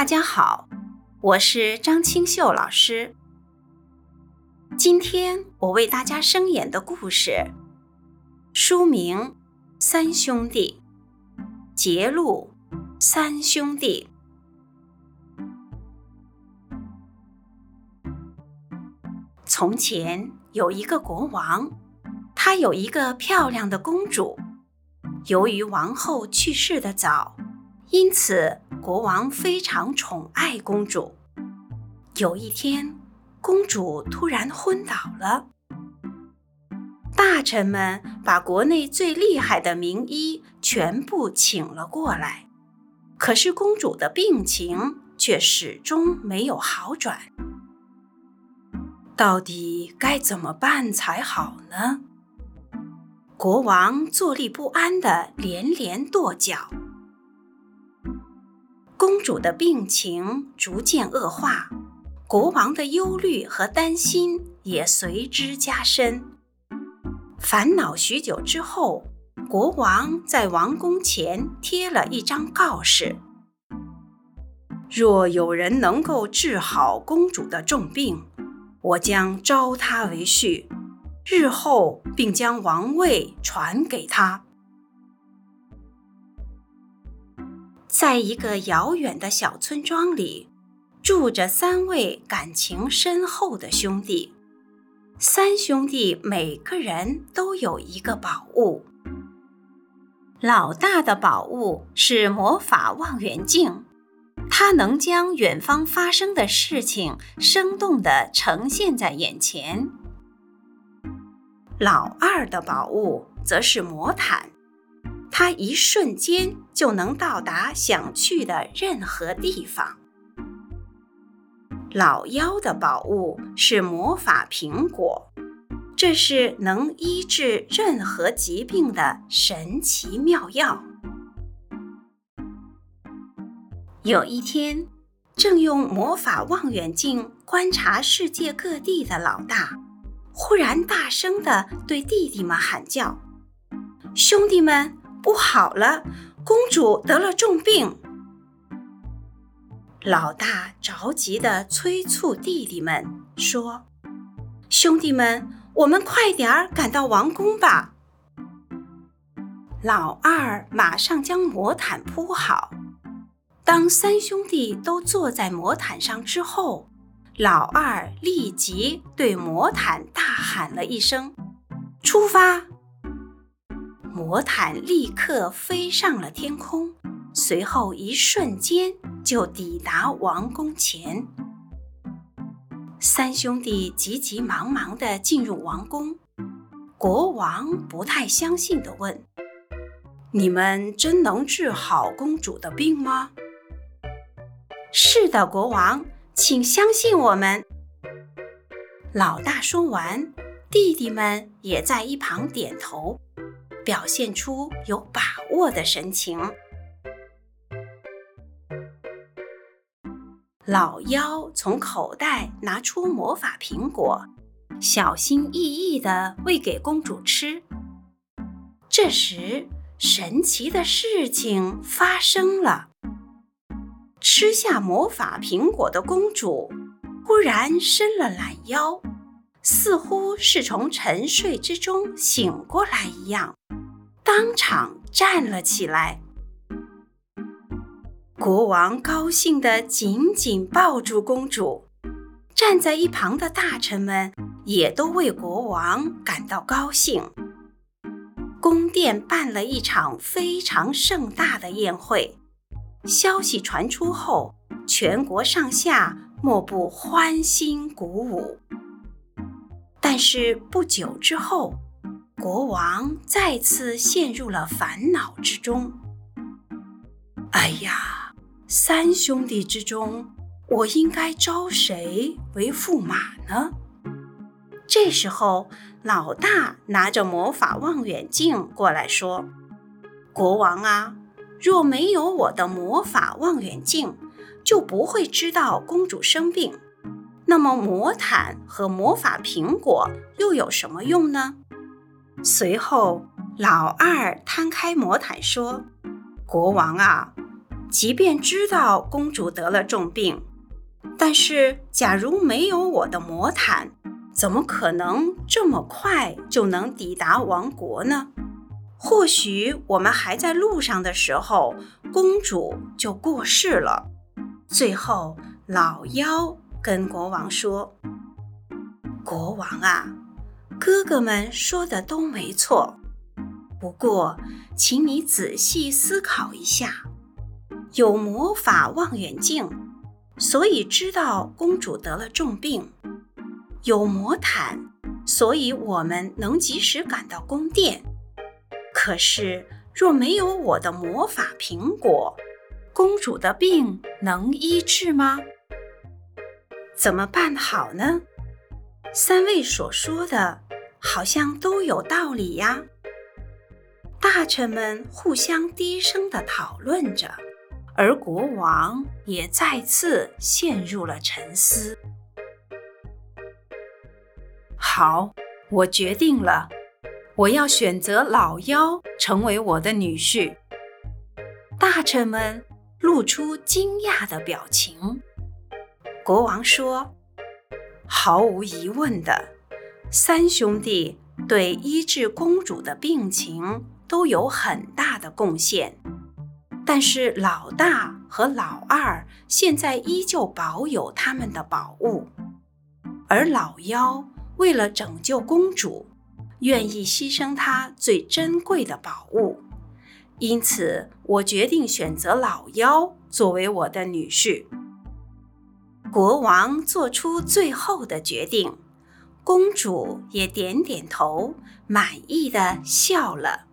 大家好，我是张清秀老师。今天我为大家声演的故事，书名《三兄弟》，节录《三兄弟》。从前有一个国王，他有一个漂亮的公主。由于王后去世的早，因此。国王非常宠爱公主。有一天，公主突然昏倒了。大臣们把国内最厉害的名医全部请了过来，可是公主的病情却始终没有好转。到底该怎么办才好呢？国王坐立不安的连连跺脚。公主的病情逐渐恶化，国王的忧虑和担心也随之加深。烦恼许久之后，国王在王宫前贴了一张告示：若有人能够治好公主的重病，我将招他为婿，日后并将王位传给他。在一个遥远的小村庄里，住着三位感情深厚的兄弟。三兄弟每个人都有一个宝物。老大的宝物是魔法望远镜，它能将远方发生的事情生动地呈现在眼前。老二的宝物则是魔毯。他一瞬间就能到达想去的任何地方。老妖的宝物是魔法苹果，这是能医治任何疾病的神奇妙药。有一天，正用魔法望远镜观察世界各地的老大，忽然大声地对弟弟们喊叫：“兄弟们！”不好了，公主得了重病。老大着急的催促弟弟们说：“兄弟们，我们快点儿赶到王宫吧。”老二马上将魔毯铺好。当三兄弟都坐在魔毯上之后，老二立即对魔毯大喊了一声：“出发！”魔毯立刻飞上了天空，随后一瞬间就抵达王宫前。三兄弟急急忙忙地进入王宫，国王不太相信地问：“你们真能治好公主的病吗？”“是的，国王，请相信我们。”老大说完，弟弟们也在一旁点头。表现出有把握的神情。老妖从口袋拿出魔法苹果，小心翼翼地喂给公主吃。这时，神奇的事情发生了：吃下魔法苹果的公主忽然伸了懒腰，似乎是从沉睡之中醒过来一样。当场站了起来，国王高兴地紧紧抱住公主，站在一旁的大臣们也都为国王感到高兴。宫殿办了一场非常盛大的宴会，消息传出后，全国上下莫不欢欣鼓舞。但是不久之后，国王再次陷入了烦恼之中。哎呀，三兄弟之中，我应该招谁为驸马呢？这时候，老大拿着魔法望远镜过来说：“国王啊，若没有我的魔法望远镜，就不会知道公主生病。那么，魔毯和魔法苹果又有什么用呢？”随后，老二摊开魔毯说：“国王啊，即便知道公主得了重病，但是假如没有我的魔毯，怎么可能这么快就能抵达王国呢？或许我们还在路上的时候，公主就过世了。最后，老妖跟国王说：“国王啊，哥哥们说的都没错，不过，请你仔细思考一下。有魔法望远镜，所以知道公主得了重病；有魔毯。”所以我们能及时赶到宫殿。可是，若没有我的魔法苹果，公主的病能医治吗？怎么办好呢？三位所说的，好像都有道理呀。大臣们互相低声的讨论着，而国王也再次陷入了沉思。好，我决定了，我要选择老妖成为我的女婿。大臣们露出惊讶的表情。国王说：“毫无疑问的，三兄弟对医治公主的病情都有很大的贡献，但是老大和老二现在依旧保有他们的宝物，而老妖。”为了拯救公主，愿意牺牲她最珍贵的宝物，因此我决定选择老妖作为我的女婿。国王做出最后的决定，公主也点点头，满意的笑了。